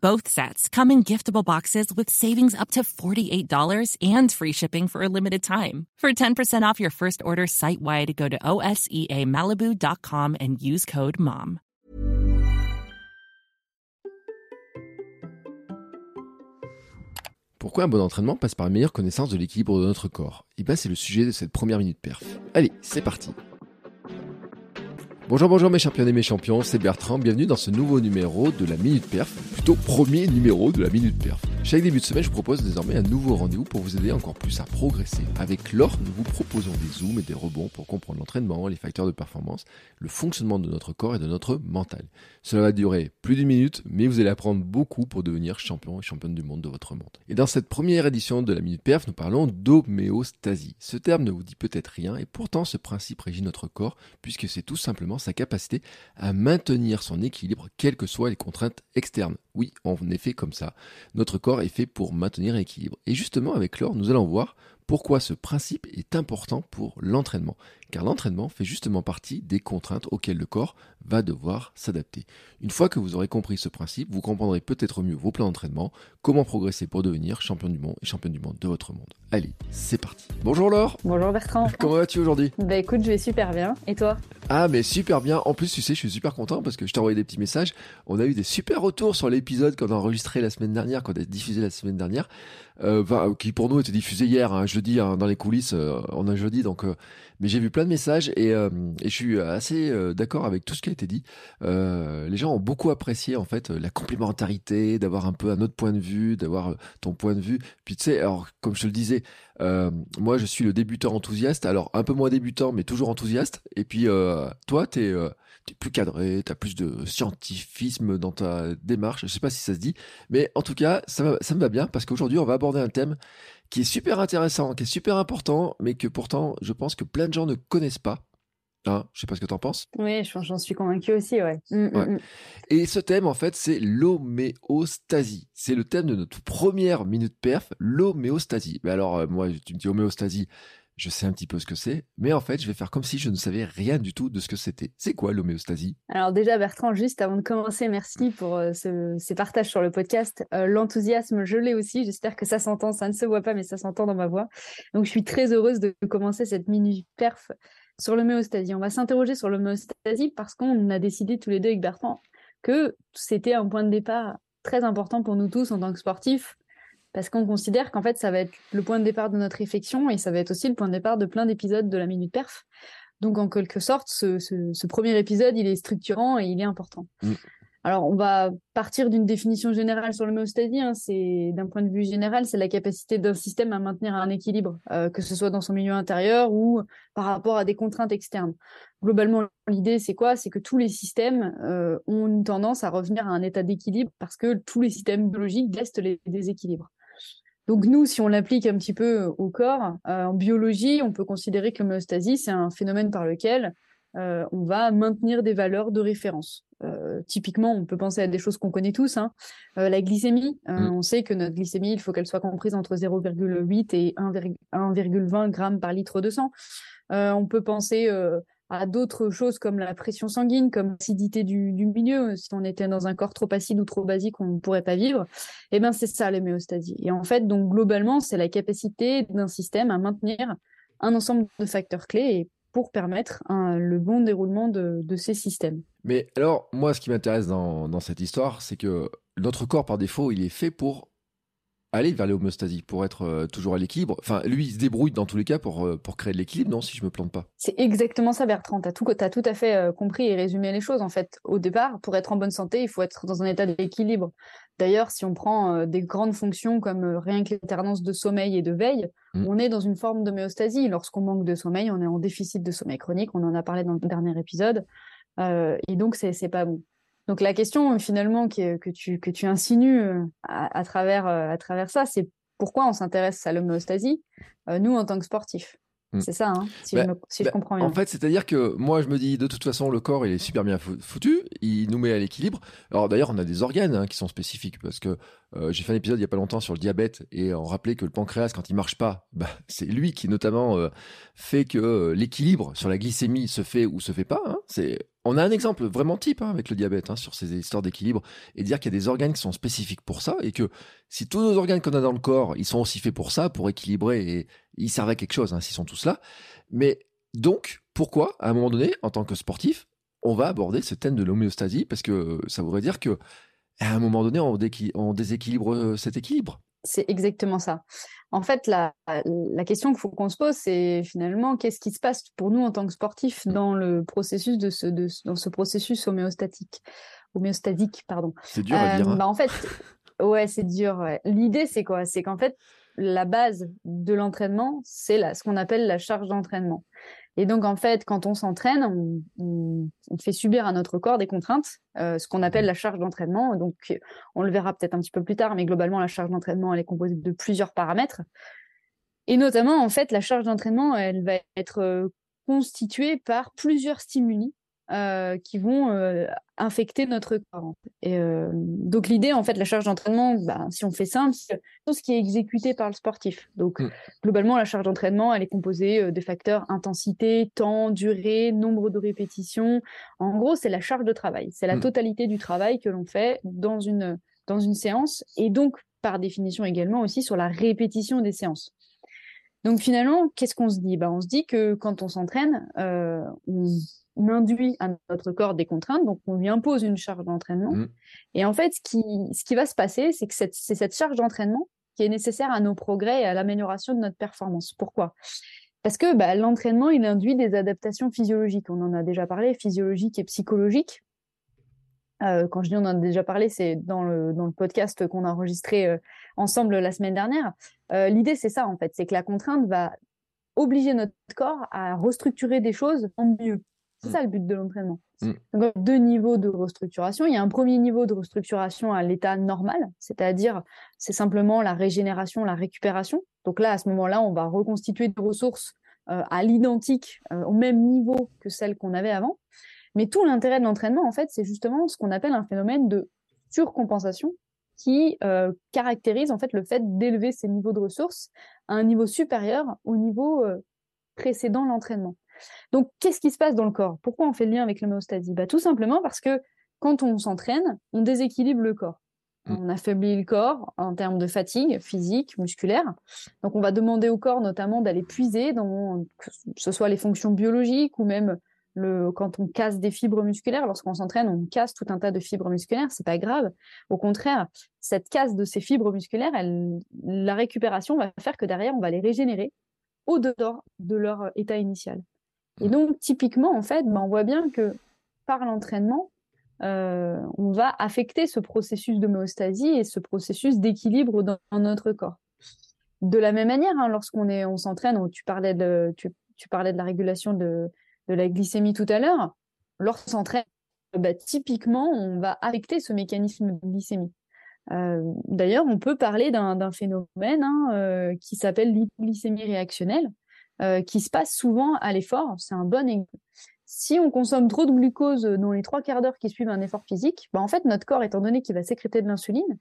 Both sets come in giftable boxes with savings up to $48 and free shipping for a limited time. For 10% off your first order site wide, go to OSEAMalibu.com and use code MOM. Pourquoi un bon entraînement passe par une meilleure connaissance de l'équilibre de notre corps? Et bien c'est le sujet de cette première minute perf. Allez, c'est parti Bonjour, bonjour mes champions et mes champions, c'est Bertrand, bienvenue dans ce nouveau numéro de la Minute Perf, plutôt premier numéro de la Minute Perf. Chaque début de semaine, je vous propose désormais un nouveau rendez-vous pour vous aider encore plus à progresser. Avec l'or, nous vous proposons des zooms et des rebonds pour comprendre l'entraînement, les facteurs de performance, le fonctionnement de notre corps et de notre mental. Cela va durer plus d'une minute, mais vous allez apprendre beaucoup pour devenir champion et championne du monde de votre monde. Et dans cette première édition de la Minute Perf, nous parlons d'homéostasie. Ce terme ne vous dit peut-être rien, et pourtant ce principe régit notre corps, puisque c'est tout simplement sa capacité à maintenir son équilibre, quelles que soient les contraintes externes. Oui, en effet, comme ça. Notre corps est fait pour maintenir l'équilibre. Et justement, avec l'or, nous allons voir pourquoi ce principe est important pour l'entraînement car l'entraînement fait justement partie des contraintes auxquelles le corps va devoir s'adapter. Une fois que vous aurez compris ce principe, vous comprendrez peut-être mieux vos plans d'entraînement, comment progresser pour devenir champion du monde et championne du monde de votre monde. Allez, c'est parti. Bonjour Laure. Bonjour Bertrand. Comment vas-tu aujourd'hui? Bah écoute, je vais super bien. Et toi? Ah mais super bien. En plus, tu sais, je suis super content parce que je t'ai envoyé des petits messages. On a eu des super retours sur l'épisode qu'on a enregistré la semaine dernière, qu'on a diffusé la semaine dernière, euh, qui pour nous était diffusé hier, hein, jeudi, hein, dans les coulisses. Euh, on a jeudi, donc. Euh, mais j'ai vu plein de messages et, euh, et je suis assez euh, d'accord avec tout ce qui a été dit. Euh, les gens ont beaucoup apprécié en fait la complémentarité, d'avoir un peu un autre point de vue, d'avoir ton point de vue. Puis tu sais, alors comme je te le disais, moi je suis le débutant enthousiaste, alors un peu moins débutant mais toujours enthousiaste. Et puis toi, t'es es plus cadré, tu as plus de scientifisme dans ta démarche. Je sais pas si ça se dit, mais en tout cas, ça, ça me va bien parce qu'aujourd'hui, on va aborder un thème qui est super intéressant, qui est super important, mais que pourtant, je pense que plein de gens ne connaissent pas. Hein, je sais pas ce que tu en penses. Oui, j'en suis convaincu aussi, ouais. Mm, mm, ouais. mm. Et ce thème, en fait, c'est l'homéostasie. C'est le thème de notre première minute perf, l'homéostasie. Mais alors, euh, moi, tu me dis homéostasie, je sais un petit peu ce que c'est, mais en fait, je vais faire comme si je ne savais rien du tout de ce que c'était. C'est quoi l'homéostasie? Alors déjà, Bertrand, juste avant de commencer, merci pour euh, ce, ces partages sur le podcast. Euh, L'enthousiasme, je l'ai aussi. J'espère que ça s'entend. Ça ne se voit pas, mais ça s'entend dans ma voix. Donc, je suis très heureuse de commencer cette mini perf sur l'homéostasie. On va s'interroger sur l'homéostasie parce qu'on a décidé tous les deux avec Bertrand que c'était un point de départ très important pour nous tous en tant que sportifs parce qu'on considère qu'en fait, ça va être le point de départ de notre réflexion et ça va être aussi le point de départ de plein d'épisodes de la Minute Perf. Donc, en quelque sorte, ce, ce, ce, premier épisode, il est structurant et il est important. Mm. Alors, on va partir d'une définition générale sur l'homéostasie. Hein. C'est d'un point de vue général, c'est la capacité d'un système à maintenir un équilibre, euh, que ce soit dans son milieu intérieur ou par rapport à des contraintes externes. Globalement, l'idée, c'est quoi? C'est que tous les systèmes euh, ont une tendance à revenir à un état d'équilibre parce que tous les systèmes biologiques laissent les déséquilibres. Donc nous, si on l'applique un petit peu au corps, euh, en biologie, on peut considérer que l'homéostasie, c'est un phénomène par lequel euh, on va maintenir des valeurs de référence. Euh, typiquement, on peut penser à des choses qu'on connaît tous. Hein. La glycémie, mmh. on sait que notre glycémie, il faut qu'elle soit comprise entre 0,8 et 1,20 grammes par litre de sang. on peut penser à d'autres choses comme la pression sanguine, comme l'acidité du, milieu. Si on était dans un corps trop acide ou trop basique, on ne pourrait pas vivre. Eh ben, c'est ça l'homéostasie. Et en fait, donc globalement, c'est la capacité d'un système à maintenir un ensemble de facteurs clés pour permettre un, le bon déroulement de, de, ces systèmes. Mais alors, moi, ce qui m'intéresse dans, dans cette histoire, c'est que notre corps, par défaut, il est fait pour aller vers l'homéostasie pour être euh, toujours à l'équilibre. Enfin, lui, il se débrouille dans tous les cas pour, euh, pour créer de l'équilibre, non, si je me plante pas? C'est exactement ça, Bertrand. Tu as tout, as tout à fait euh, compris et résumé les choses. En fait, au départ, pour être en bonne santé, il faut être dans un état d'équilibre. D'ailleurs, si on prend des grandes fonctions comme rien que l'alternance de sommeil et de veille, mmh. on est dans une forme d'homéostasie. Lorsqu'on manque de sommeil, on est en déficit de sommeil chronique. On en a parlé dans le dernier épisode. et donc, c'est pas bon. Donc la question finalement que, que, tu, que tu insinues euh, à, à travers, euh, à travers ça, c'est pourquoi on s'intéresse à l'homéostasie, euh, nous en tant que sportifs? Mm. C'est ça, hein, si, je, bah, bah, comprends bien. En fait, c'est-à-dire que moi, je me dis, de toute façon, le corps, il est super bien foutu, il nous met à l'équilibre. Alors d'ailleurs, on a des organes hein, qui sont spécifiques, parce que euh, j'ai fait un épisode il n'y a pas longtemps sur le diabète, et on rappelait que le pancréas, quand il marche pas, bah, c'est lui qui notamment euh, fait que euh, l'équilibre sur la glycémie se fait ou se fait pas. Hein. C'est on a un exemple vraiment type hein, avec le diabète sur ces histoires d'équilibre et dire qu'il y a des organes qui sont spécifiques pour ça et que si tous nos organes qu'on a dans le corps, ils sont aussi faits pour ça, pour équilibrer et ils servent à quelque chose s'ils sont tous là. Mais donc, pourquoi, à un moment donné, en tant que sportif, on va aborder ce thème de l'homéostasie? Parce que ça voudrait dire que à un moment donné, on, déséquilibre euh, cet équilibre. C'est exactement ça. En fait, la, question qu'il faut qu'on se pose, c'est finalement qu'est-ce qui se passe pour nous en tant que sportifs dans le processus de ce, dans ce processus homéostatique, homéostasique, pardon. C'est dur à dire. Hein. Bah, en fait, ouais, c'est dur. L'idée, c'est quoi? C'est qu'en fait, la base de l'entraînement, c'est ce qu'on appelle la charge d'entraînement. Et donc, en fait, quand on s'entraîne, on, fait subir à notre corps des contraintes, euh, ce qu'on appelle la charge d'entraînement. Donc, on le verra peut-être un petit peu plus tard, mais globalement, la charge d'entraînement, elle est composée de plusieurs paramètres. Et notamment, en fait, la charge d'entraînement, elle va être euh, constituée par plusieurs stimuli euh, qui vont euh, infecter notre corps. Et euh, donc l'idée, en fait, la charge d'entraînement, bah, si on fait simple, c'est tout ce qui est exécuté par le sportif. Donc mm. globalement, la charge d'entraînement, elle est composée des facteurs intensité, temps, durée, nombre de répétitions. En gros, c'est la charge de travail. C'est la mm. totalité du travail que l'on fait dans une dans une séance et donc par définition également aussi sur la répétition des séances. Donc finalement, qu'est-ce qu'on se dit? Bah, On se dit que quand on s'entraîne, on induit à notre corps des contraintes, donc on lui impose une charge d'entraînement. Mm. Et en fait, ce qui, ce qui va se passer, c'est que c'est cette charge d'entraînement qui est nécessaire à nos progrès et à l'amélioration de notre performance. Pourquoi? Parce que bah, l'entraînement, il induit des adaptations physiologiques. On en a déjà parlé, physiologiques et psychologiques. Euh, quand je dis on en a déjà parlé, c'est dans le, dans le podcast qu'on a enregistré euh, ensemble la semaine dernière. Euh, l'idée, c'est ça, en fait, c'est que la contrainte va obliger notre corps à restructurer des choses en mieux. C'est mm. ça le but de l'entraînement. Mm. Donc, deux niveaux de restructuration. Il y a un premier niveau de restructuration à l'état normal, c'est-à-dire c'est simplement la régénération, la récupération. Donc là, à ce moment-là, on va reconstituer des ressources euh, à l'identique, euh, au même niveau que celles qu'on avait avant. Mais tout l'intérêt de l'entraînement, en fait, c'est justement ce qu'on appelle un phénomène de surcompensation qui euh, caractérise en fait le fait d'élever ces niveaux de ressources à un niveau supérieur au niveau précédent l'entraînement. Donc, qu'est-ce qui se passe dans le corps? Pourquoi on fait le lien avec l'homéostasie? Bah, Tout simplement parce que quand on s'entraîne, on déséquilibre le corps. Mm. On affaiblit le corps en termes de fatigue physique, musculaire. Donc, on va demander au corps notamment d'aller puiser dans que ce soit les fonctions biologiques ou même le, quand on casse des fibres musculaires. Lorsqu'on s'entraîne, on casse tout un tas de fibres musculaires. C'est pas grave. Au contraire, cette casse de ces fibres musculaires, elle, la récupération va faire que derrière, on va les régénérer au-dedans de leur état initial. Et donc, typiquement, en fait, ben, on voit bien que par l'entraînement, euh, on va affecter ce processus d'homéostasie et ce processus d'équilibre dans, notre corps. De la même manière, hein, lorsqu'on on s'entraîne, tu parlais de, la régulation de, de la glycémie tout à l'heure. Lorsqu'on s'entraîne, bah, typiquement, on va affecter ce mécanisme de glycémie. Euh, d'ailleurs, on peut parler d'un phénomène hein, euh, qui s'appelle l'hypoglycémie réactionnelle, euh, qui se passe souvent à l'effort. C'est un bon exemple. Si on consomme trop de glucose dans les trois quarts d'heure qui suivent un effort physique, bah en fait, notre corps, étant donné qu'il va sécréter de l'insuline,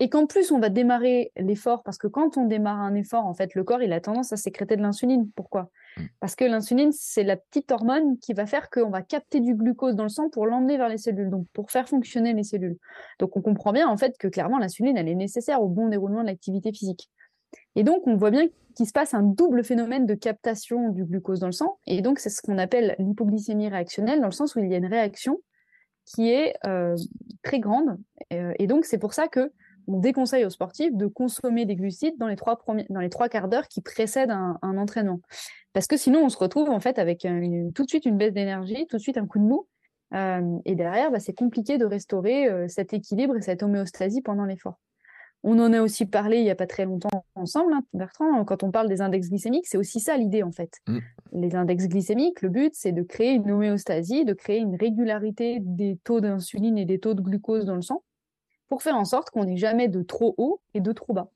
et qu'en plus on va démarrer l'effort, parce que quand on démarre un effort, en fait, le corps, il a tendance à sécréter de l'insuline. Pourquoi? Mm. Parce que l'insuline, c'est la petite hormone qui va faire qu'on va capter du glucose dans le sang pour l'emmener vers les cellules, donc pour faire fonctionner les cellules. Donc on comprend bien, en fait, que clairement, l'insuline, elle est nécessaire au bon déroulement de l'activité physique. Et donc, on voit bien qu'il se passe un double phénomène de captation du glucose dans le sang. Et donc, c'est ce qu'on appelle l'hypoglycémie réactionnelle, dans le sens où il y a une réaction qui est euh, très grande. Euh, et donc, c'est pour ça que on déconseille aux sportifs de consommer des glucides dans les trois, premiers, dans les trois quarts d'heure qui précèdent un, entraînement. Parce que sinon, on se retrouve en fait avec tout de suite une baisse d'énergie, tout de suite un coup de mou. Euh, et derrière, bah, c'est compliqué de restaurer cet équilibre et cette homéostasie pendant l'effort. On en a aussi parlé il n'y a pas très longtemps ensemble, hein, Bertrand, quand on parle des index glycémiques, c'est aussi ça l'idée en fait. Mm. Les index glycémiques, le but, c'est de créer une homéostasie, de créer une régularité des taux d'insuline et des taux de glucose dans le sang pour faire en sorte qu'on n'ait jamais de trop haut et de trop bas.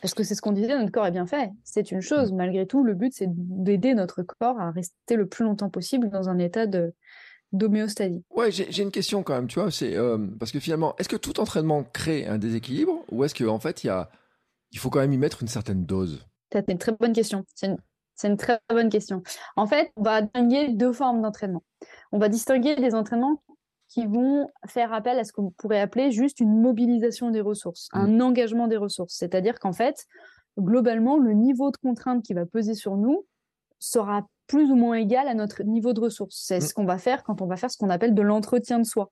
Parce que c'est ce qu'on disait, notre corps est bien fait. C'est une chose. Malgré tout, le but, c'est d'aider notre corps à rester le plus longtemps possible dans un état de d'homéostasie. Ouais, j'ai une question quand même, tu vois, c'est euh, parce que finalement, est-ce que tout entraînement crée un déséquilibre ou est-ce qu'en en fait, il y a, il faut quand même y mettre une certaine dose C'est une très bonne question. C'est une, une, très bonne question. En fait, on va distinguer deux formes d'entraînement. On va distinguer des entraînements qui vont faire appel à ce qu'on pourrait appeler juste une mobilisation des ressources, un mmh. engagement des ressources. C'est-à-dire qu'en fait, globalement, le niveau de contrainte qui va peser sur nous sera plus ou moins égal à notre niveau de ressources. C'est mmh. ce qu'on va faire quand on va faire ce qu'on appelle de l'entretien de soi.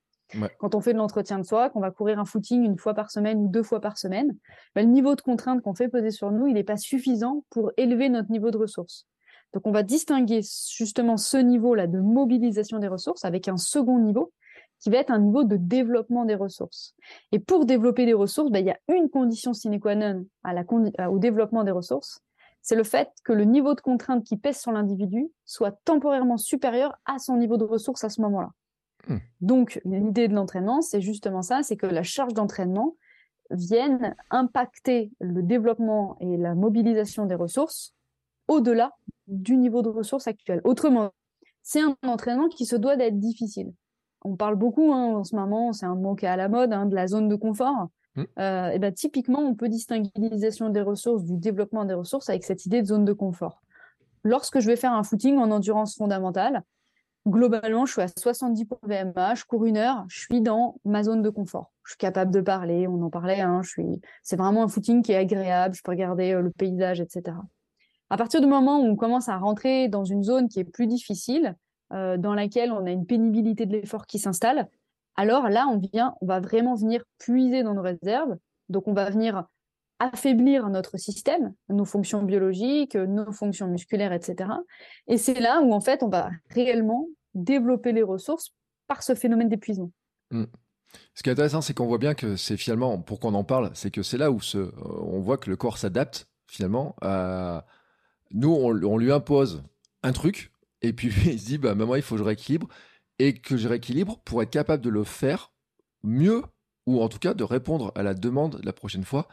Quand on fait de l'entretien de soi, qu'on va courir un footing une fois par semaine ou deux fois par semaine, ben, le niveau de contrainte qu'on fait peser sur nous, il n'est pas suffisant pour élever notre niveau de ressources. Donc on va distinguer justement ce niveau-là de mobilisation des ressources avec un second niveau qui va être un niveau de développement des ressources. Et pour développer des ressources, ben, il y a une condition sine qua non au développement des ressources, c'est le fait que le niveau de contrainte qui pèse sur l'individu soit temporairement supérieur à son niveau de ressources à ce moment-là. Hmm. Donc, l'idée de l'entraînement, c'est justement ça, c'est que la charge d'entraînement vienne impacter le développement et la mobilisation des ressources au-delà du niveau de ressources actuel. Autrement, c'est un entraînement qui se doit d'être difficile on parle beaucoup hein, en ce moment, c'est un mot qui est à la mode, hein, de la zone de confort. Mmh. Euh, et ben, typiquement, on peut distinguer l'utilisation des ressources du développement des ressources avec cette idée de zone de confort. Lorsque je vais faire un footing en endurance fondamentale, globalement, je suis à 70 points VMA, je cours une heure, je suis dans ma zone de confort. Je suis capable de parler, on en parlait, hein, c'est vraiment un footing qui est agréable, je peux regarder euh, le paysage, etc. À partir du moment où on commence à rentrer dans une zone qui est plus difficile, euh, dans laquelle on a une pénibilité de l'effort qui s'installe, alors là, on vient, on va vraiment venir puiser dans nos réserves. Donc, on va venir affaiblir notre système, nos fonctions biologiques, nos fonctions musculaires, etc. Et c'est là où, en fait, on va réellement développer les ressources par ce phénomène d'épuisement. Mmh. Ce qui est intéressant, c'est qu'on voit bien que c'est finalement, pour qu'on en parle, c'est que c'est là où ce, on voit que le corps s'adapte finalement. Nous, on, lui impose un truc, et puis il se dit, bah, maman, il faut que je rééquilibre. Et que je rééquilibre pour être capable de le faire mieux, ou en tout cas de répondre à la demande la prochaine fois,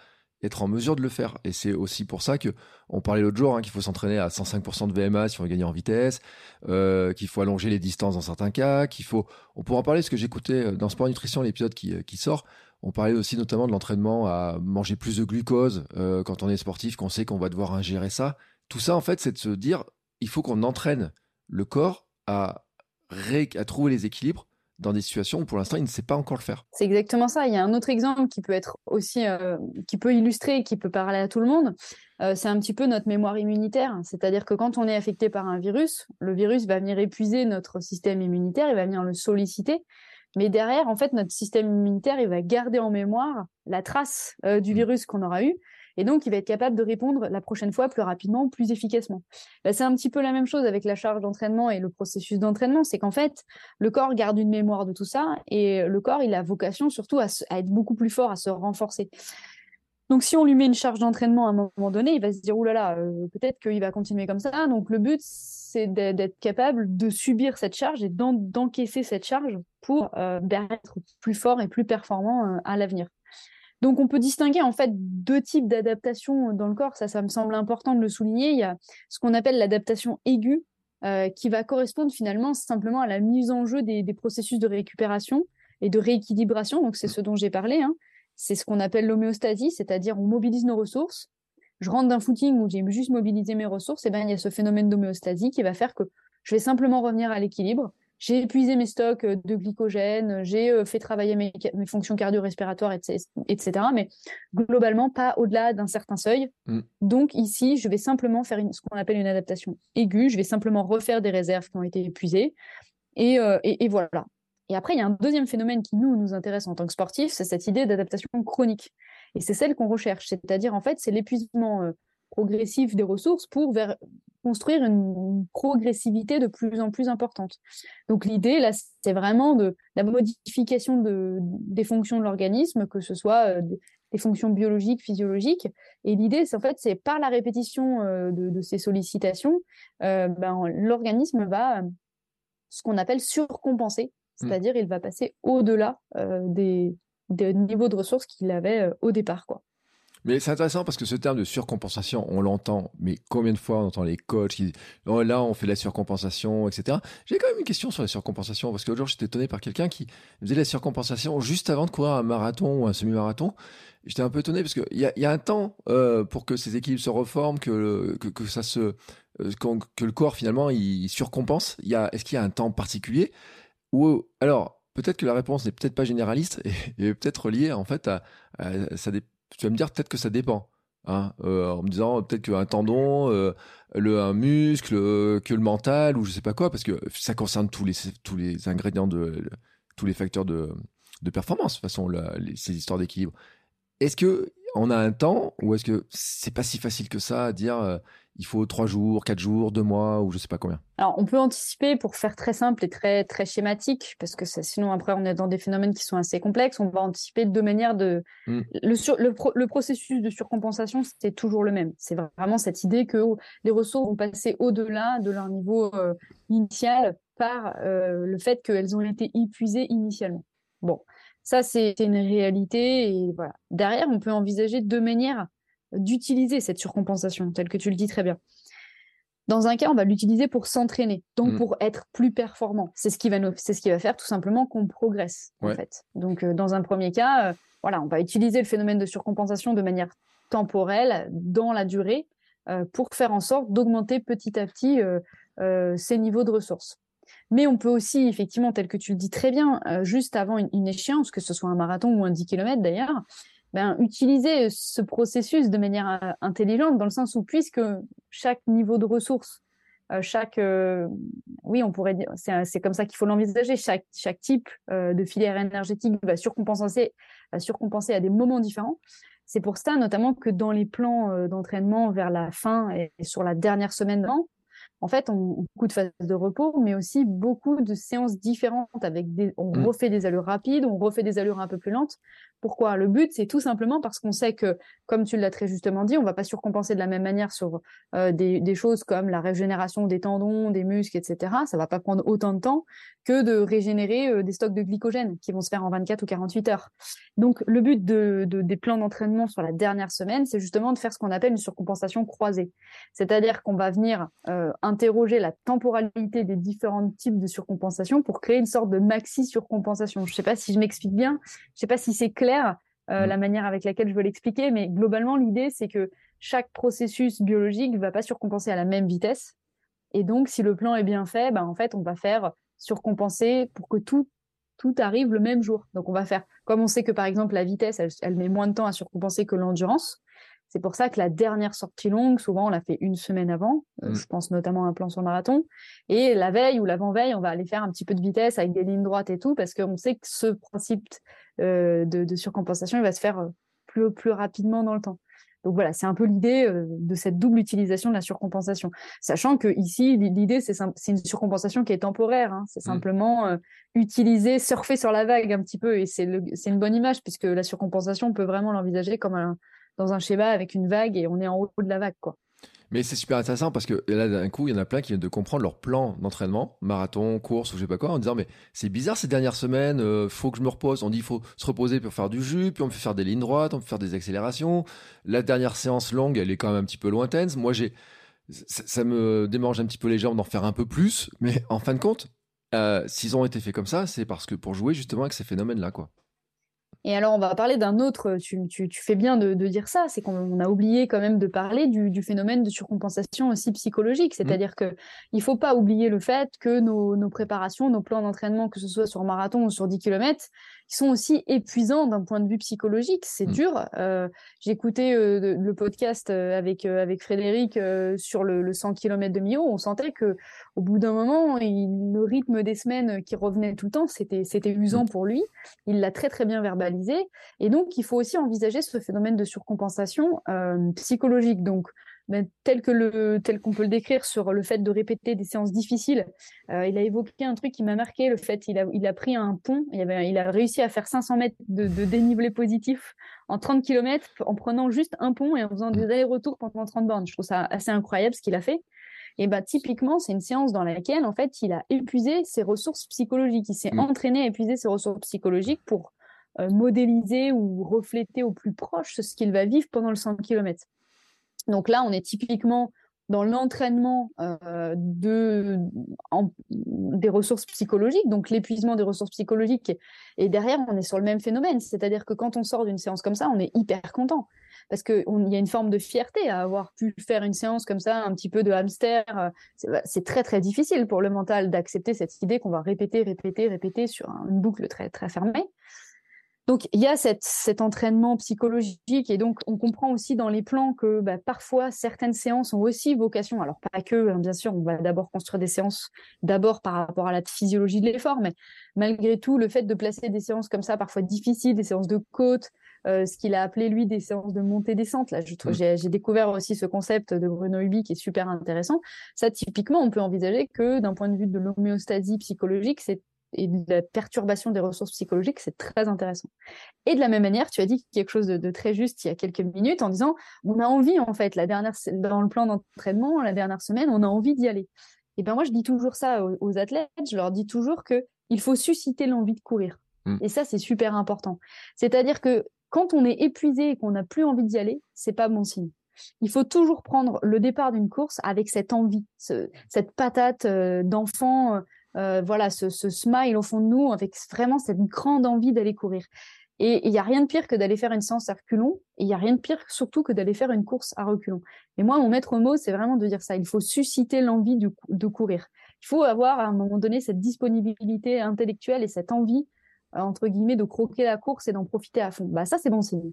être en mesure de le faire. Et c'est aussi pour ça que on parlait l'autre jour hein, qu'il faut s'entraîner à 105% de VMA si on veut gagner en vitesse, euh, qu'il faut allonger les distances dans certains cas, qu'il faut. On pourra en parler, ce que j'écoutais euh, dans Sport Nutrition, l'épisode qui, euh, qui sort. On parlait aussi notamment de l'entraînement à manger plus de glucose quand on est sportif, qu'on sait qu'on va devoir ingérer ça. Tout ça, en fait, c'est de se dire, il faut qu'on entraîne le corps à, à trouver les équilibres dans des situations où pour l'instant il ne sait pas encore le faire. C'est exactement ça. Il y a un autre exemple qui peut être aussi, euh, qui peut illustrer, qui peut parler à tout le monde. Euh, c'est un petit peu notre mémoire immunitaire. C'est-à-dire que quand on est affecté par un virus, le virus va venir épuiser notre système immunitaire, il va venir le solliciter. Mais derrière, en fait, notre système immunitaire, il va garder en mémoire la trace euh, du mmh. virus qu'on aura eu. Et donc, il va être capable de répondre la prochaine fois plus rapidement, plus efficacement. Bah, c'est un petit peu la même chose avec la charge d'entraînement et le processus d'entraînement. C'est qu'en fait, le corps garde une mémoire de tout ça et le corps, il a vocation surtout à, être beaucoup plus fort, à se renforcer. Donc, si on lui met une charge d'entraînement à un moment donné, il va se dire, oulala, là là, euh, peut-être qu'il va continuer comme ça. Donc, le but, c'est d'être capable de subir cette charge et d'encaisser cette charge pour euh, être plus fort et plus performant euh, à l'avenir. Donc, on peut distinguer en fait deux types d'adaptation dans le corps. Ça, ça me semble important de le souligner. Il y a ce qu'on appelle l'adaptation aiguë, euh, qui va correspondre finalement simplement à la mise en jeu des, processus de récupération et de rééquilibration. Donc, c'est ce dont j'ai parlé. Hein. C'est ce qu'on appelle l'homéostasie, c'est-à-dire on mobilise nos ressources. Je rentre d'un footing où j'ai juste mobilisé mes ressources, et bien il y a ce phénomène d'homéostasie qui va faire que je vais simplement revenir à l'équilibre j'ai épuisé mes stocks euh, de glycogène, j'ai euh, fait travailler mes, fonctions cardio-respiratoires, etc., Mais globalement, pas au-delà d'un certain seuil. Mm. Donc ici, je vais simplement faire ce qu'on appelle une adaptation aiguë. Je vais simplement refaire des réserves qui ont été épuisées. Et, euh, voilà. Et après, il y a un deuxième phénomène qui nous, nous intéresse en tant que sportifs, c'est cette idée d'adaptation chronique. Et c'est celle qu'on recherche. C'est-à-dire, en fait, c'est l'épuisement progressif des ressources pour vers, construire une, progressivité de plus en plus importante. Donc l'idée, là, c'est vraiment de la modification de, des fonctions de l'organisme, que ce soit euh, des fonctions biologiques, physiologiques. Et l'idée, c'est en fait, c'est par la répétition euh, de, ces sollicitations, euh, ben, l'organisme va ce qu'on appelle surcompenser, mmh. c'est-à-dire il va passer au-delà des, des, niveaux de ressources qu'il avait au départ. Quoi. Mais c'est intéressant parce que ce terme de surcompensation, on l'entend, mais combien de fois on entend les coachs qui disent là on fait de la surcompensation, etc. J'ai quand même une question sur la surcompensation parce que l'autre jour j'étais étonné par quelqu'un qui faisait la surcompensation juste avant de courir un marathon ou un semi-marathon. J'étais un peu étonné parce qu'il y a, y a un temps euh, pour que ces équipes se reforment, que, que, que ça se, euh, que le corps finalement il surcompense. Il y a, est-ce qu'il y a un temps particulier ou alors peut-être que la réponse n'est peut-être pas généraliste et, peut-être liée en fait à, à ça, tu vas me dire peut-être que ça dépend. Hein, euh, en me disant peut-être qu'un tendon, euh, le, un muscle, euh, que le mental ou je sais pas quoi, parce que ça concerne tous les, tous les ingrédients de, tous les facteurs de, de performance, de toute façon, ces histoires d'équilibre. Est-ce que on a un temps ou est-ce que c'est pas si facile que ça à dire il faut trois jours, quatre jours, deux mois ou je sais pas combien Alors, on peut anticiper pour faire très simple et très, très schématique, parce que sinon, après, on est dans des phénomènes qui sont assez complexes. On va anticiper de deux manières de. Hmm. Le, le, processus de surcompensation, c'est toujours le même. C'est vraiment cette idée que les ressources vont passer au-delà de leur niveau euh, initial par euh, le fait qu'elles ont été épuisées initialement. Bon, ça, c'est une réalité. Et voilà. Derrière, on peut envisager deux manières d'utiliser cette surcompensation, telle que tu le dis très bien. Dans un cas, on va l'utiliser pour s'entraîner, donc mm. pour être plus performant. C'est ce qui va c'est ce qui va faire tout simplement qu'on progresse en fait. Donc euh, dans un premier cas, euh, voilà, on va utiliser le phénomène de surcompensation de manière temporelle dans la durée euh, pour faire en sorte d'augmenter petit à petit ces niveaux de ressources. Mais on peut aussi, effectivement, tel que tu le dis très bien, juste avant une, échéance, que ce soit un marathon ou un 10 km d'ailleurs, ben, utiliser ce processus de manière euh, intelligente, dans le sens où puisque chaque niveau de ressources, euh, chaque, euh, oui, on pourrait dire, c'est comme ça qu'il faut l'envisager, chaque, chaque type de filière énergétique va surcompenser, va surcompenser à des moments différents. C'est pour ça notamment que dans les plans d'entraînement vers la fin et sur la dernière semaine d'an, en fait, on, beaucoup de phases de repos, mais aussi beaucoup de séances différentes avec des, on mmh. refait des allures rapides, on refait des allures un peu plus lentes pourquoi Le but, c'est tout simplement parce qu'on sait que, comme tu l'as très justement dit, on va pas surcompenser de la même manière sur euh, des, choses comme la régénération des tendons, des muscles, etc. Ça va pas prendre autant de temps que de régénérer euh, des stocks de glycogène qui vont se faire en 24 ou 48 heures. Donc, le but de, des plans d'entraînement sur la dernière semaine, c'est justement de faire ce qu'on appelle une surcompensation croisée. C'est-à-dire qu'on va venir euh, interroger la temporalité des différents types de surcompensation pour créer une sorte de maxi surcompensation. Je sais pas si je m'explique bien, je sais pas si c'est clair euh, mm. la manière avec laquelle je veux l'expliquer, mais globalement, l'idée, c'est que chaque processus biologique ne va pas surcompenser à la même vitesse. Et donc, si le plan est bien fait, ben, en fait, on va faire surcompenser pour que tout, tout arrive le même jour. Donc, on va faire, comme on sait que par exemple, la vitesse, elle met moins de temps à surcompenser que l'endurance, c'est pour ça que la dernière sortie longue, souvent, on la fait une semaine avant. Euh, mm. Je pense notamment à un plan sur le marathon. Et la veille ou l'avant-veille, on va aller faire un petit peu de vitesse avec des lignes droites et tout, parce qu'on sait que ce principe euh, de, surcompensation, il va se faire euh, plus, plus rapidement dans le temps. Donc voilà, c'est un peu l'idée de cette double utilisation de la surcompensation. Sachant que ici, l'idée, c'est une surcompensation qui est temporaire. Hein. C'est mm. simplement utiliser, surfer sur la vague un petit peu. Et c'est une bonne image, puisque la surcompensation, on peut vraiment l'envisager comme un, dans un schéma avec une vague et on est en haut de la vague, quoi. Mais c'est super intéressant parce que là, d'un coup, il y en a plein qui viennent de comprendre leur plan d'entraînement, marathon, course ou je sais pas quoi, en disant mais c'est bizarre ces dernières semaines, euh, faut que je me repose. On dit il faut se reposer pour faire du jus, puis on peut faire des lignes droites, on peut faire des accélérations. La dernière séance longue, elle est quand même un petit peu lointaine. Moi, j'ai, ça, me démange un petit peu les jambes d'en faire un peu plus, mais en fin de compte, euh, s'ils ont été faits comme ça, c'est parce que pour jouer justement avec ces phénomènes-là, quoi. Et alors, on va parler d'un autre, tu, tu, tu, fais bien de, de dire ça, c'est qu'on a oublié quand même de parler du, du phénomène de surcompensation aussi psychologique. Mmh. C'est-à-dire que il faut pas oublier le fait que nos, nos préparations, nos plans d'entraînement, que ce soit sur marathon ou sur 10 km, ils sont aussi épuisants d'un point de vue psychologique. C'est mmh. dur. Euh, J'ai écouté euh, le podcast euh, avec, euh, avec Frédéric sur le, le, 100 km de Millau. On sentait que au bout d'un moment, il, le rythme des semaines qui revenait tout le temps, c'était c'était usant mmh. pour lui. Il l'a très très bien verbalisé. Et donc, il faut aussi envisager ce phénomène de surcompensation euh, psychologique. Donc, ben, tel que le tel qu'on peut le décrire sur le fait de répéter des séances difficiles. Euh, il a évoqué un truc qui m'a marqué, le fait il a il a pris un pont, il, avait, il a réussi à faire 500 mètres de, de dénivelé positif en 30 km en prenant juste un pont et en faisant des mmh. allers-retours pendant 30 bornes. Je trouve ça assez incroyable ce qu'il a fait. Et bah typiquement, c'est une séance dans laquelle en fait il a épuisé ses ressources psychologiques. Il s'est mmh. entraîné à épuiser ses ressources psychologiques pour modéliser ou refléter au plus proche ce qu'il va vivre pendant le 100 km. Donc là, on est typiquement dans l'entraînement euh, de, des ressources psychologiques, donc l'épuisement des ressources psychologiques. Et derrière, on est sur le même phénomène, c'est-à-dire que quand on sort d'une séance comme ça, on est hyper content parce qu'il y a une forme de fierté à avoir pu faire une séance comme ça, un petit peu de hamster. C'est très très difficile pour le mental d'accepter cette idée qu'on va répéter, répéter, répéter sur une boucle très très fermée. Donc il y a cet entraînement psychologique et donc on comprend aussi dans les plans que bah, parfois certaines séances ont aussi vocation, alors pas que, hein, bien sûr, on va d'abord construire des séances d'abord par rapport à la physiologie de l'effort, mais malgré tout le fait de placer des séances comme ça, parfois difficiles, des séances de côte, euh, ce qu'il a appelé lui des séances de montée-descente. Là, mmh. j'ai découvert aussi ce concept de Bruno Hubi qui est super intéressant. Ça, typiquement, on peut envisager que d'un point de vue de l'homéostasie psychologique, c'est et de la perturbation des ressources psychologiques, c'est très intéressant. Et de la même manière, tu as dit quelque chose de, très juste il y a quelques minutes en disant on a envie en fait la dernière dans le plan d'entraînement la dernière semaine, on a envie d'y aller. Et ben moi je dis toujours ça aux, athlètes, je leur dis toujours que il faut susciter l'envie de courir. Mmh. Et ça c'est super important. C'est-à-dire que quand on est épuisé et qu'on n'a plus envie d'y aller, c'est pas bon signe. Il faut toujours prendre le départ d'une course avec cette envie, cette patate euh, d'enfant euh, euh, voilà, ce, smile au fond de nous, avec vraiment cette grande envie d'aller courir. Et il n'y a rien de pire que d'aller faire une séance à reculons, il n'y a rien de pire surtout que d'aller faire une course à reculons. Et moi, mon maître mot, c'est vraiment de dire ça. Il faut susciter l'envie de, courir. Il faut avoir à un moment donné cette disponibilité intellectuelle et cette envie, euh, entre guillemets, de croquer la course et d'en profiter à fond. Bah ça, c'est bon signe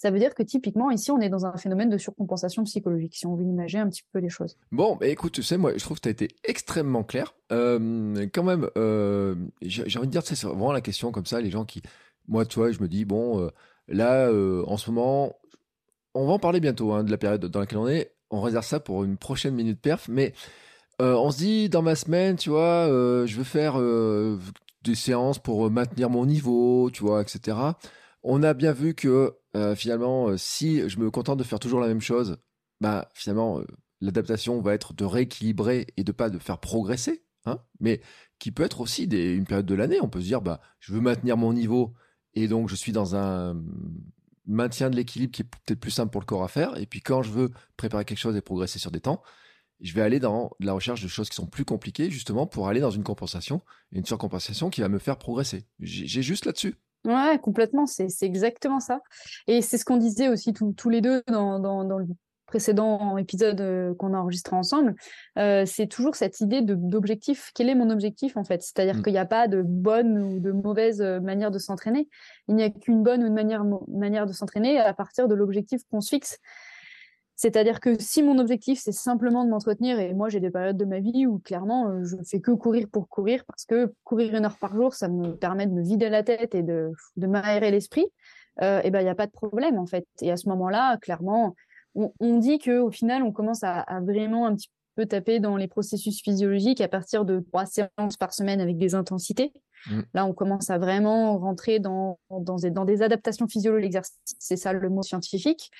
ça veut dire que typiquement ici on est dans un phénomène de surcompensation psychologique si on veut imaginer un petit peu les choses. Bon, bah, écoute, tu sais, moi je trouve que tu as été extrêmement clair. Euh, quand même, euh, j'ai envie de dire, c'est vraiment la question comme ça, les gens qui, moi tu vois, je me dis, bon, euh, là en ce moment, on va en parler bientôt hein, de la période dans laquelle on est, on réserve ça pour une prochaine minute perf, mais on se dit dans ma semaine, tu vois, je veux faire des séances pour maintenir mon niveau, tu vois, etc. On a bien vu que euh, finalement, euh, si je me contente de faire toujours la même chose, bah finalement, euh, l'adaptation va être de rééquilibrer et de pas de faire progresser, hein, mais qui peut être aussi une période de l'année. On peut se dire, bah, je veux maintenir mon niveau et donc je suis dans un maintien de l'équilibre qui est peut-être plus simple pour le corps à faire. Et puis quand je veux préparer quelque chose et progresser sur des temps, je vais aller dans la recherche de choses qui sont plus compliquées, justement pour aller dans une compensation, une surcompensation qui va me faire progresser. J'ai juste là-dessus. Ouais, complètement, c'est exactement ça. Et c'est ce qu'on disait aussi tous les deux dans, dans, le précédent épisode euh, qu'on a enregistré ensemble. Euh, c'est toujours cette idée d'objectif. Quel est mon objectif en fait? C'est-à-dire mmh. qu'il n'y a pas de bonne ou de mauvaise euh, manière de s'entraîner. Il n'y a qu'une bonne ou une manière, manière de s'entraîner à partir de l'objectif qu'on se fixe. C'est-à-dire que si mon objectif, c'est simplement de m'entretenir, et moi j'ai des périodes de ma vie où clairement euh, je fais que courir pour courir, parce que courir une heure par jour, ça me permet de me vider la tête et de, de m'aérer l'esprit, euh, et ben il n'y a pas de problème en fait. Et à ce moment-là, clairement, on, on dit qu'au final, on commence à, à, vraiment un petit peu taper dans les processus physiologiques à partir de trois séances par semaine avec des intensités. Mm. Là, on commence à vraiment rentrer dans, dans, des, dans des adaptations physiologiques l'exercice. C'est ça le mot scientifique.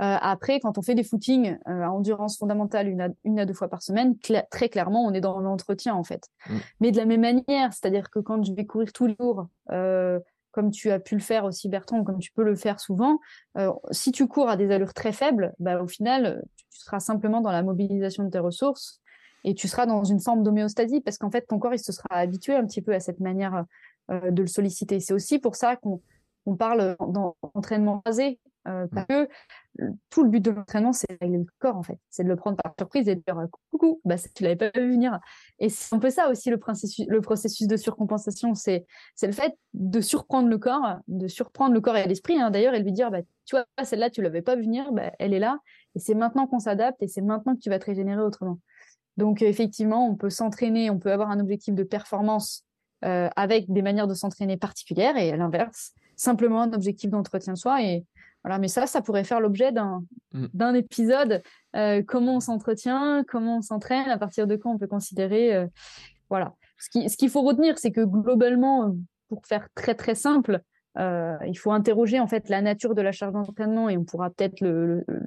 Euh, après, quand on fait des footings euh, à endurance fondamentale une à, une à deux fois par semaine, très clairement, on est dans l'entretien en fait. Mm. Mais de la même manière, c'est-à-dire que quand je vais courir tous les jours, euh, comme tu as pu le faire aussi Bertrand, comme tu peux le faire souvent, euh, si tu cours à des allures très faibles, bah, au final, tu seras simplement dans la mobilisation de tes ressources et tu seras dans une forme d'homéostasie parce qu'en fait, ton corps, il se sera habitué un petit peu à cette manière euh, de le solliciter. C'est aussi pour ça qu'on parle d'entraînement basé, euh, parce mm. que tout le but de l'entraînement, c'est de régler le corps, en fait. C'est de le prendre par surprise et de dire coucou, bah, tu l'avais pas vu venir. Et c'est un peu ça aussi le processus, le processus de surcompensation. C'est le fait de surprendre le corps, de surprendre le corps et l'esprit, hein, d'ailleurs, et lui dire, bah, tu vois, celle-là, tu l'avais pas vu venir, bah, elle est là. Et c'est maintenant qu'on s'adapte et c'est maintenant que tu vas te régénérer autrement. Donc effectivement, on peut s'entraîner, on peut avoir un objectif de performance euh, avec des manières de s'entraîner particulières et à l'inverse, simplement un objectif d'entretien de soi. Et voilà, mais ça, ça pourrait faire l'objet d'un mm. épisode. Euh, comment on s'entretient, comment on s'entraîne, à partir de quand on peut considérer. Euh, voilà. Ce qu'il faut retenir, c'est que globalement, pour faire très très simple, il faut interroger en fait la nature de la charge d'entraînement et on pourra peut-être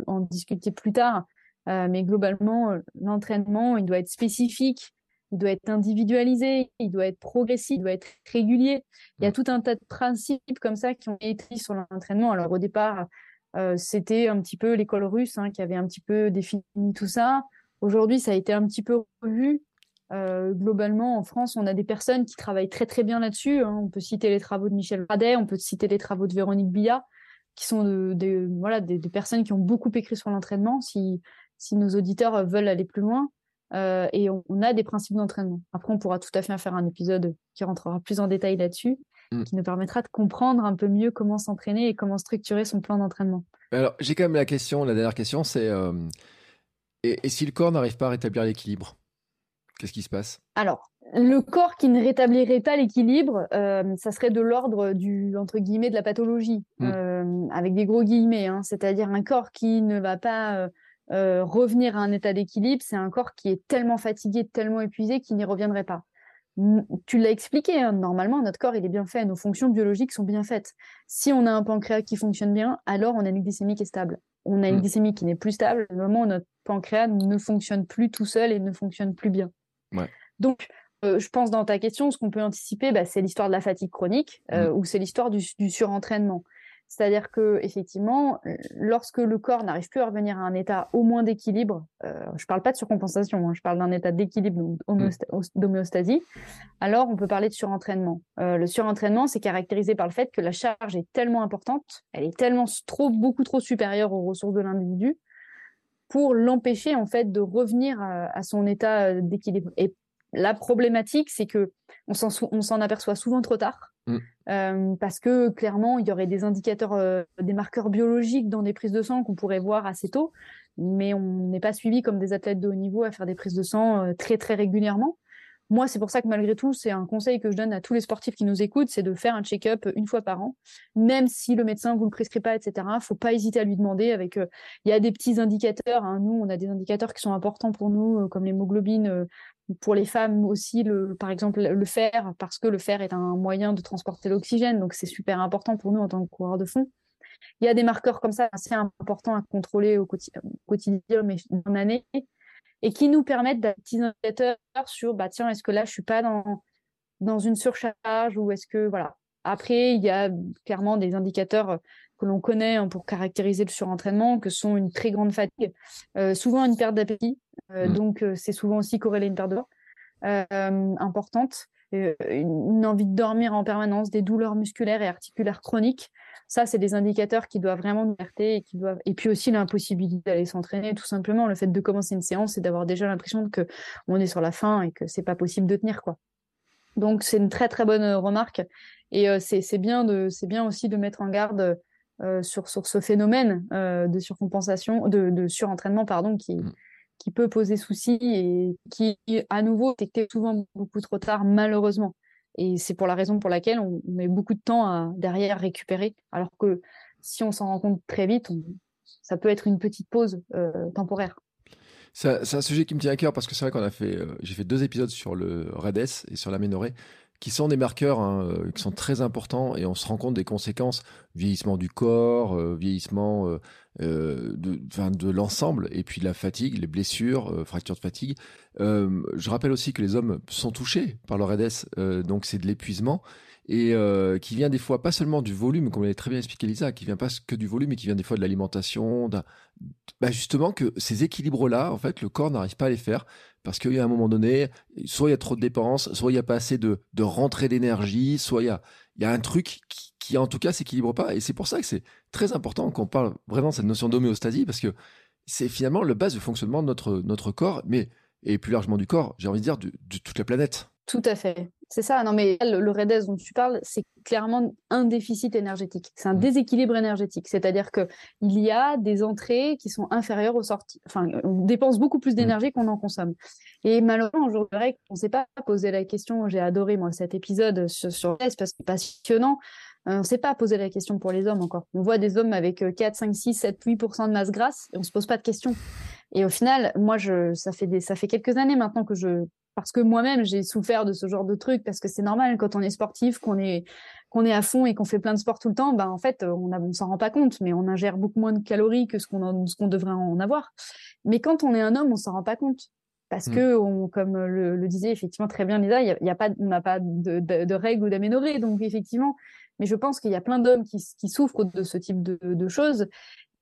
en discuter plus tard. Euh, mais globalement, euh, l'entraînement, il doit être spécifique il doit être individualisé, il doit être progressif, il doit être régulier. Il y a tout un tas de principes comme ça qui ont été sur l'entraînement. Alors au départ, euh, c'était un petit peu l'école russe hein, qui avait un petit peu défini tout ça. Aujourd'hui, ça a été un petit peu revu. Euh, globalement, en France, on a des personnes qui travaillent très très bien là-dessus. Hein. On peut citer les travaux de Michel Radet, on peut citer les travaux de Véronique Billat, qui sont des voilà, des, personnes qui ont beaucoup écrit sur l'entraînement. Si, si nos auditeurs veulent aller plus loin, euh, et on, a des principes d'entraînement. Après, on pourra tout à fait faire un épisode qui rentrera plus en détail là-dessus, mm. qui nous permettra de comprendre un peu mieux comment s'entraîner et comment structurer son plan d'entraînement. Alors, j'ai quand même la question, la dernière question, c'est euh, et, si le corps n'arrive pas à rétablir l'équilibre, qu'est-ce qui se passe? Alors, le corps qui ne rétablirait pas l'équilibre, euh, ça serait de l'ordre du entre guillemets de la pathologie, mm. avec des gros guillemets, hein. c'est-à-dire un corps qui ne va pas euh, revenir à un état d'équilibre, c'est un corps qui est tellement fatigué, tellement épuisé qu'il n'y reviendrait pas. Tu l'as expliqué, hein, normalement, notre corps, il est bien fait, nos fonctions biologiques sont bien faites. Si on a un pancréas qui fonctionne bien, alors on a une glycémie qui est stable. On a une mm. glycémie qui n'est plus stable, au moment où notre pancréas ne fonctionne plus tout seul et ne fonctionne plus bien. Donc, euh, je pense dans ta question, ce qu'on peut anticiper, bah, c'est l'histoire de la fatigue chronique euh, mm. ou c'est l'histoire du, surentraînement. C'est-à-dire que effectivement, lorsque le corps n'arrive plus à revenir à un état au moins d'équilibre, euh, je ne parle pas de surcompensation, hein, je parle d'un état d'équilibre, mm. d'homéostasie, alors on peut parler de surentraînement. Euh, le surentraînement, c'est caractérisé par le fait que la charge est tellement importante, elle est tellement trop, beaucoup trop supérieure aux ressources de l'individu pour l'empêcher en fait de revenir à, son état euh, d'équilibre. Et la problématique, c'est que on s'en aperçoit souvent trop tard. Mm. Euh, parce que clairement, il y aurait des indicateurs, euh, des marqueurs biologiques dans des prises de sang qu'on pourrait voir assez tôt, mais on n'est pas suivi comme des athlètes de haut niveau à faire des prises de sang euh, très très régulièrement. Moi, c'est pour ça que malgré tout, c'est un conseil que je donne à tous les sportifs qui nous écoutent, c'est de faire un check-up une fois par an, même si le médecin vous le prescrit pas, etc. Faut pas hésiter à lui demander. Avec, il y a des petits indicateurs. Hein. Nous, on a des indicateurs qui sont importants pour nous, comme l'hémoglobine pour les femmes aussi, par exemple, le fer, parce que le fer est un moyen de transporter l'oxygène, donc c'est super important pour nous en tant que coureurs de fond. Il y a des marqueurs comme ça assez importants à contrôler au quotidien, mais dans l'année, et qui nous permettent d'être petits indicateurs sur, bah tiens, est-ce que là je suis pas dans dans une surcharge ou est-ce que voilà. Après, il y a clairement des indicateurs que l'on connaît hein, pour caractériser le surentraînement, que sont une très grande fatigue, euh, souvent une perte d'appétit, euh, mm. donc euh, c'est souvent aussi corrélé à une perte de importante, une envie de dormir en permanence, des douleurs musculaires et articulaires chroniques. Ça, c'est des indicateurs qui doivent vraiment nous alerter et qui doivent. Et puis aussi l'impossibilité d'aller s'entraîner, tout simplement. Le fait de commencer une séance et d'avoir déjà l'impression que on est sur la fin et que c'est pas possible de tenir, quoi. Donc c'est une très très bonne remarque et c'est bien de c'est bien aussi de mettre en garde euh, sur, sur ce phénomène euh, de surcompensation, de, de, surentraînement, pardon, qui, mm. qui peut poser souci et qui, à nouveau, est souvent beaucoup trop tard, malheureusement. Et c'est pour la raison pour laquelle on, met beaucoup de temps à derrière récupérer, alors que si on s'en rend compte très vite, ça peut être une petite pause euh, temporaire. C'est un sujet qui me tient à cœur parce que c'est vrai qu'on a fait, j'ai fait deux épisodes sur le REDES et sur l'aménorrhée qui sont des marqueurs hein, euh, qui sont très importants et on se rend compte des conséquences vieillissement du corps, euh, vieillissement euh, de, l'ensemble et puis la fatigue, les blessures, fractures de fatigue. je rappelle aussi que les hommes sont touchés par leur EDS, donc c'est de l'épuisement et qui vient des fois pas seulement du volume, comme l'a très bien expliqué Lisa, qui vient pas que du volume, mais qui vient des fois de l'alimentation, bah justement que ces équilibres-là, en fait, le corps n'arrive pas à les faire parce qu'il y a un moment donné, soit il y a trop de dépenses, soit il n'y a pas assez de, de rentrée d'énergie, soit il y a, y a un truc qui, en tout cas s'équilibre pas. Et c'est pour ça que c'est très important qu'on parle vraiment de cette notion d'homéostasie, parce que c'est finalement le base du fonctionnement de notre, notre corps, mais et plus largement du corps, j'ai envie de dire, de toute la planète. Tout à fait. C'est ça. Non, mais le, le dont tu parles, c'est clairement un déficit énergétique. C'est un mmh. déséquilibre énergétique. C'est-à-dire que il y a des entrées qui sont inférieures aux sorties. Enfin, on dépense beaucoup plus mmh. d'énergie qu'on en consomme. Et malheureusement, aujourd'hui, on ne s'est pas posé la question. J'ai adoré, moi, cet épisode sur, sur parce que c'est passionnant. Euh, on ne s'est pas posé la question pour les hommes encore. On voit des hommes avec 4, 5, 6, 7, 8% de masse grasse et on se pose pas de questions. Et au final, moi, je, ça fait des, ça fait quelques années maintenant que je parce que moi-même j'ai souffert de ce genre de truc parce que c'est normal quand on est sportif qu'on est qu'on est à fond et qu'on fait plein de sport tout le temps ben en fait on ne s'en rend pas compte mais on ingère beaucoup moins de calories que ce qu'on ce qu'on devrait en avoir mais quand on est un homme on s'en rend pas compte Parce mmh. que, comme le, disait effectivement très bien Lisa, y a, pas, on n'a pas de, règles ou d'aménorrhées. Donc, effectivement, mais je pense qu'il y a plein d'hommes qui, souffrent de ce type de, choses.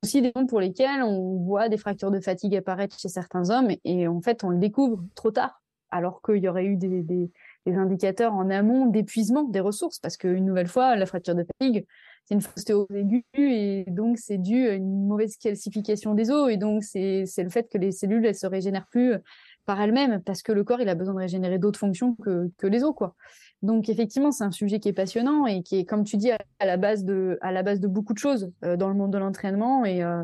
Aussi des hommes pour lesquels on voit des fractures de fatigue apparaître chez certains hommes et, en fait, on le découvre trop tard, alors qu'il y aurait eu des, indicateurs en amont d'épuisement des ressources. Parce qu'une nouvelle fois, la fracture de fatigue, c'est une ostéose aiguë et donc c'est dû à une mauvaise calcification des os et donc c'est le fait que les cellules elles se régénèrent plus par elle-même parce que le corps il a besoin de régénérer d'autres fonctions que, que les os quoi. Donc effectivement c'est un sujet qui est passionnant et qui est comme tu dis à, la base de à la base de beaucoup de choses euh, dans le monde de l'entraînement et euh,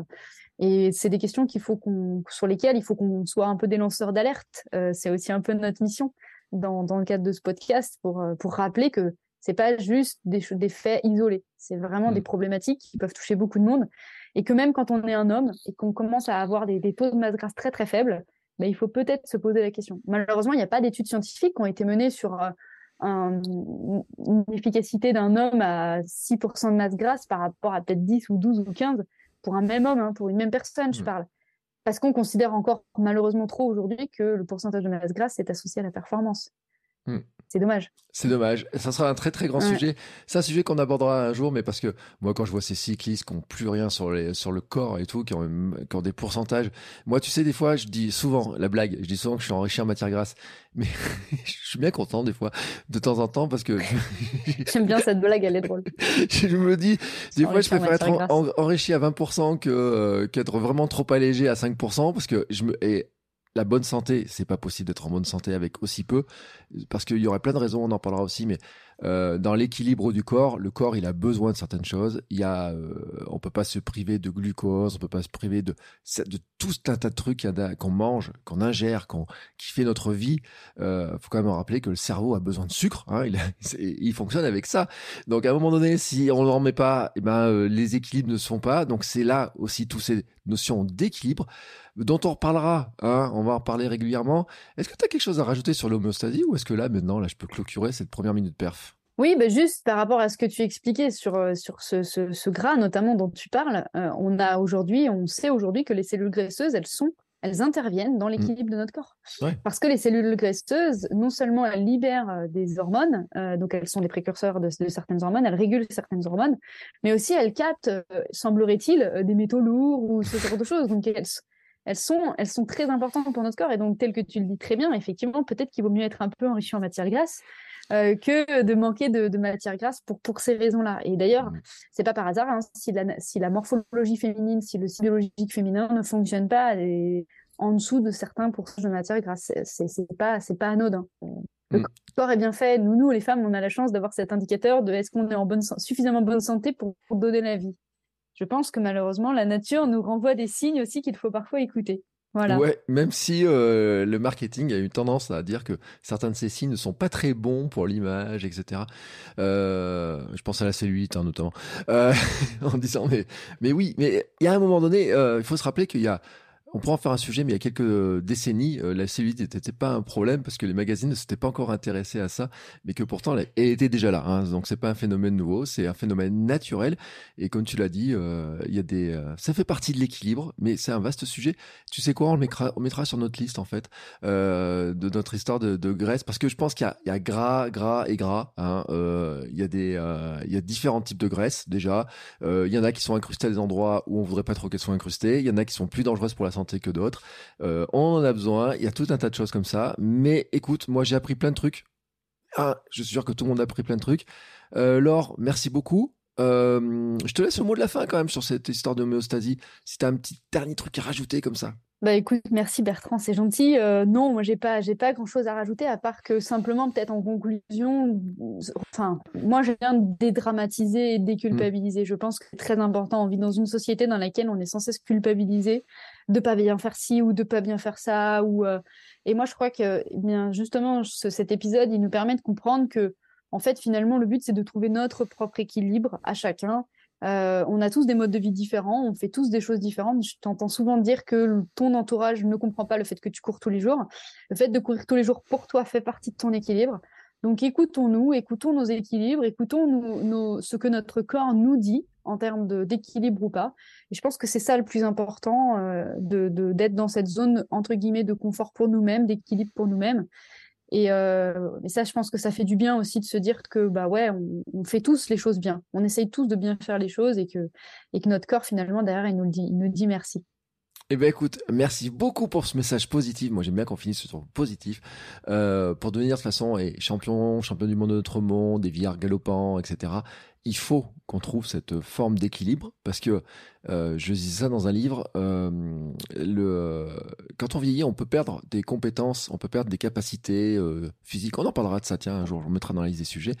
et c'est des questions qu'il faut qu'on sur lesquelles il faut qu'on soit un peu des lanceurs d'alerte. Euh, c'est aussi un peu notre mission dans, dans le cadre de ce podcast pour pour rappeler que c'est pas juste des, des faits isolés, c'est vraiment des mmh. problématiques qui peuvent toucher beaucoup de monde et que même quand on est un homme et qu'on commence à avoir des, des taux de masse grasse très très faibles, il faut peut-être se poser la question. Malheureusement, il n'y a pas d'études scientifiques qui ont été menées sur euh, une efficacité d'un homme à 6% de masse grasse par rapport à peut-être 10 ou 12 ou 15 pour un même homme, hein, pour une même personne, je mmh. parle. Parce qu'on considère encore malheureusement trop aujourd'hui que le pourcentage de masse grasse est associé à la performance. Mmh. C'est dommage. C'est dommage. Ça sera un très très grand sujet. C'est un sujet qu'on abordera un jour, mais parce que moi, quand je vois ces cyclistes qui n'ont plus rien sur, les, sur le corps et tout, qui ont, qui ont des pourcentages, moi, tu sais, des fois, je dis souvent la blague, je dis souvent que je suis enrichi en matière grasse, mais je suis bien content des fois, de temps en temps, parce que. J'aime bien cette blague, elle est drôle. je me dis, des fois, je préfère être enrichi à 20% que, euh, qu'être vraiment trop allégé à 5%, parce que je me. Et la bonne santé, c'est pas possible d'être en bonne santé avec aussi peu, parce qu'il y aurait plein de raisons, on en parlera aussi, mais euh, dans l'équilibre du corps, le corps il a besoin de certaines choses. Il y a, euh, on peut pas se priver de glucose, on peut pas se priver de, tout un tas de trucs qu'on mange, qu'on ingère, qui fait notre vie. Euh, faut quand même rappeler que le cerveau a besoin de sucre. Hein, il, fonctionne avec ça. Donc à un moment donné, si on n'en met pas, eh ben euh, les équilibres ne se font pas. Donc c'est là aussi toutes ces notions d'équilibre dont on reparlera. Hein, on va en reparler régulièrement. Est-ce que tu as quelque chose à rajouter sur l'homéostasie ou est-ce que là maintenant là je peux clôturer cette première minute perf? Oui, bah juste par rapport à ce que tu expliquais sur, euh, sur ce, ce, gras notamment dont tu parles, euh, on a aujourd'hui, on sait aujourd'hui que les cellules graisseuses, elles sont, elles interviennent dans mmh. l'équilibre de notre corps. Parce que les cellules graisseuses, non seulement elles libèrent euh, des hormones, donc elles sont les précurseurs de, certaines hormones, elles régulent certaines hormones, mais aussi elles captent, semblerait-il, des métaux lourds ou ce genre de choses. Donc elles, elles sont, elles sont très importantes pour notre corps. Et donc, tel que tu le dis très bien, effectivement, peut-être qu'il vaut mieux être un peu enrichi en matière grasse euh, que de manquer de, matière grasse pour, pour ces raisons-là. Et d'ailleurs, mmh. c'est pas par hasard hein, si, la, si la morphologie féminine, si le biologique féminin ne fonctionne pas en dessous de certains pourcentages de matière grasse. C'est pas, c'est pas anodin. Le mmh. corps est bien fait. Nous, nous, les femmes, on a la chance d'avoir cet indicateur de est-ce qu'on est en bonne, suffisamment bonne santé pour, pour donner la vie. Je pense que malheureusement, la nature nous renvoie des signes aussi qu'il faut parfois écouter. Ouais, même si euh, le marketing a eu tendance à dire que certains de ces signes ne sont pas très bons pour l'image, etc. Euh, je pense à la cellulite hein, notamment, euh, en disant mais mais oui, mais il y a un moment donné, il faut se rappeler qu'il y a on pourra en faire un sujet, mais il y a quelques décennies, euh, la cellulite n'était pas un problème parce que les magazines ne s'étaient pas encore intéressés à ça, mais que pourtant elle, était déjà là. Hein. Donc c'est pas un phénomène nouveau, c'est un phénomène naturel. Et comme tu l'as dit, euh, il y a des, euh, ça fait partie de l'équilibre, mais c'est un vaste sujet. Tu sais quoi, on le mettra, sur notre liste en fait de notre histoire de, graisse, parce que je pense qu'il y, a gras, gras et gras. Hein. il y a des, il y a différents types de graisses déjà. il y en a qui sont incrustées à des endroits où on voudrait pas trop qu'elles soient incrustées. Il y en a qui sont plus dangereuses pour la santé que d'autres. Euh, on en a besoin. Il y a tout un tas de choses comme ça. Mais écoute, moi j'ai appris plein de trucs. Ah, je suis sûr que tout le monde a appris plein de trucs. Euh, Laure, merci beaucoup. Euh, je te laisse le mot de la fin quand même sur cette histoire d'homéostasie. Si tu as un petit dernier truc à rajouter comme ça. Bah écoute, merci Bertrand, c'est gentil. Euh, non, moi j'ai pas, j'ai pas grand chose à rajouter à part que simplement peut-être en conclusion, enfin moi je viens dédramatiser et déculpabiliser. Je pense que c'est très important. On vit dans une société dans laquelle on est sans cesse culpabilisé de pas bien faire ci ou de pas bien faire ça ou euh, et moi je crois que eh bien justement cet épisode il nous permet de comprendre que en fait finalement le but c'est de trouver notre propre équilibre à chacun euh, on a tous des modes de vie différents, on fait tous des choses différentes. Je t'entends souvent dire que ton entourage ne comprend pas le fait que tu cours tous les jours. Le fait de courir tous les jours pour toi fait partie de ton équilibre. Donc écoutons-nous, écoutons nos équilibres, écoutons ce que notre corps nous dit en termes d'équilibre ou pas. Et je pense que c'est ça le plus important, euh, de d'être dans cette zone entre guillemets de confort pour nous-mêmes, d'équilibre pour nous-mêmes. Et, euh, ça, je pense que ça fait du bien aussi de se dire que bah ouais, on, fait tous les choses bien. On essaye tous de bien faire les choses et que et que notre corps finalement derrière il nous dit, il nous dit merci. Eh ben écoute, merci beaucoup pour ce message positif. Moi j'aime bien qu'on finisse sur positif. Euh, pour devenir de toute façon et champion, champion du monde de notre monde, des villards galopants, etc. Il faut qu'on trouve cette forme d'équilibre parce que euh, je dis ça dans un livre. Euh, le, quand on vieillit, on peut perdre des compétences, on peut perdre des capacités euh, physiques. On en parlera de ça, tiens, un jour, on mettra dans la liste des sujets.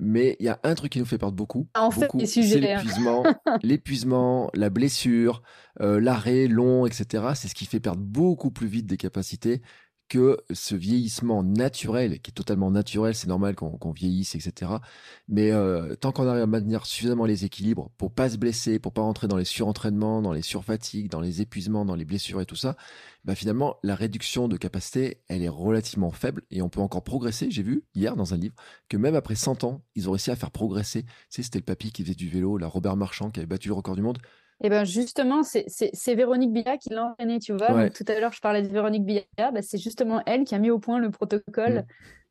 Mais il y a un truc qui nous fait perdre beaucoup. En fait, c'est hein. l'épuisement, l'épuisement, la blessure, l'arrêt long, etc. C'est ce qui fait perdre beaucoup plus vite des capacités que ce vieillissement naturel, qui est totalement naturel, c'est normal qu'on vieillisse, etc. Mais euh, tant qu'on arrive à maintenir suffisamment les équilibres pour pas se blesser, pour pas rentrer dans les surentraînements, dans les surfatigues, dans les épuisements, dans les blessures et tout ça, bah finalement la réduction de capacité, elle est relativement faible et on peut encore progresser. J'ai vu hier dans un livre que même après 100 ans, ils ont réussi à faire progresser. Tu sais, c'était le papy qui faisait du vélo, la Robert Marchand qui avait battu le record du monde. Et eh ben justement, c'est Véronique Billa qui l'a entraîné, tu vois. tout à l'heure, je parlais de Véronique Billa, bah, c'est justement elle qui a mis au point le protocole mm.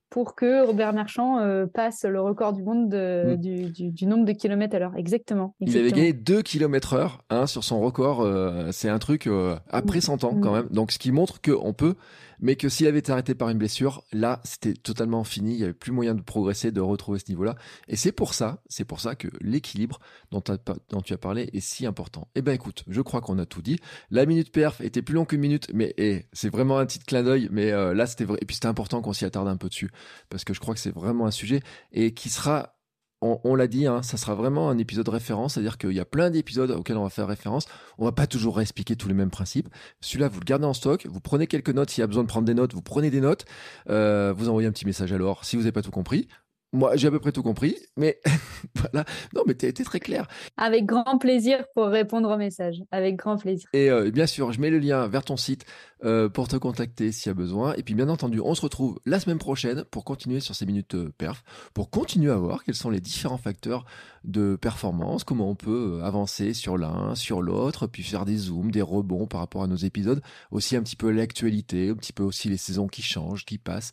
pour que Robert Marchand euh, passe le record du monde mm. du, nombre de kilomètres à l'heure. Exactement, Il avait gagné 2 km heure hein, sur son record. Euh, c'est un truc euh, après 100 ans quand mm. même. Donc, ce qui montre qu'on peut mais que s'il avait été arrêté par une blessure, là, c'était totalement fini. Il n'y avait plus moyen de progresser, de retrouver ce niveau-là. Et c'est pour ça, c'est pour ça que l'équilibre dont, tu as parlé est si important. Eh ben, écoute, je crois qu'on a tout dit. La minute perf était plus longue qu'une minute, mais eh, c'est vraiment un petit clin d'œil. Mais euh, là, c'était vrai. Et puis, c'était important qu'on s'y attarde un peu dessus parce que je crois que c'est vraiment un sujet et qui sera on, l'a dit, hein, ça sera vraiment un épisode référence, c'est-à-dire qu'il y a plein d'épisodes auxquels on va faire référence. On va pas toujours réexpliquer tous les mêmes principes. Celui-là, vous le gardez en stock, vous prenez quelques notes. S'il y a besoin de prendre des notes, vous prenez des notes. Euh, vous envoyez un petit message alors si vous n'avez pas tout compris. Moi, j'ai à peu près tout compris, mais voilà. Non, mais été très clair. Avec grand plaisir pour répondre aux messages. Avec grand plaisir. Et euh, bien sûr, je mets le lien vers ton site euh, pour te contacter s'il y a besoin. Et puis, bien entendu, on se retrouve la semaine prochaine pour continuer sur ces minutes euh, perf, pour continuer à voir quels sont les différents facteurs de performance, comment on peut avancer sur l'un, sur l'autre, puis faire des zooms, des rebonds par rapport à nos épisodes, aussi un petit peu l'actualité, un petit peu aussi les saisons qui changent, qui passent,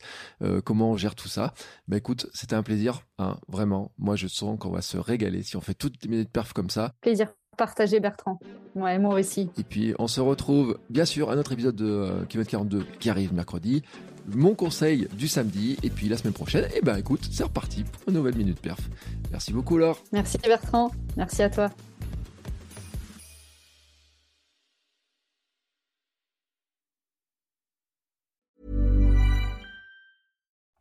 comment on gère tout ça. Bah écoute, c'était un plaisir, hein, vraiment. Moi, je sens qu'on va se régaler si on fait toutes les minutes perf comme ça. Plaisir partagé, Bertrand. Ouais, moi aussi. Et puis, on se retrouve, bien sûr, à notre épisode de euh, Kilomètre 42 qui arrive mercredi. Mon conseil du samedi. Et puis, la semaine prochaine, et eh ben, écoute, c'est reparti pour une nouvelle minute perf. Merci beaucoup, Laure. Merci, Bertrand. Merci à toi.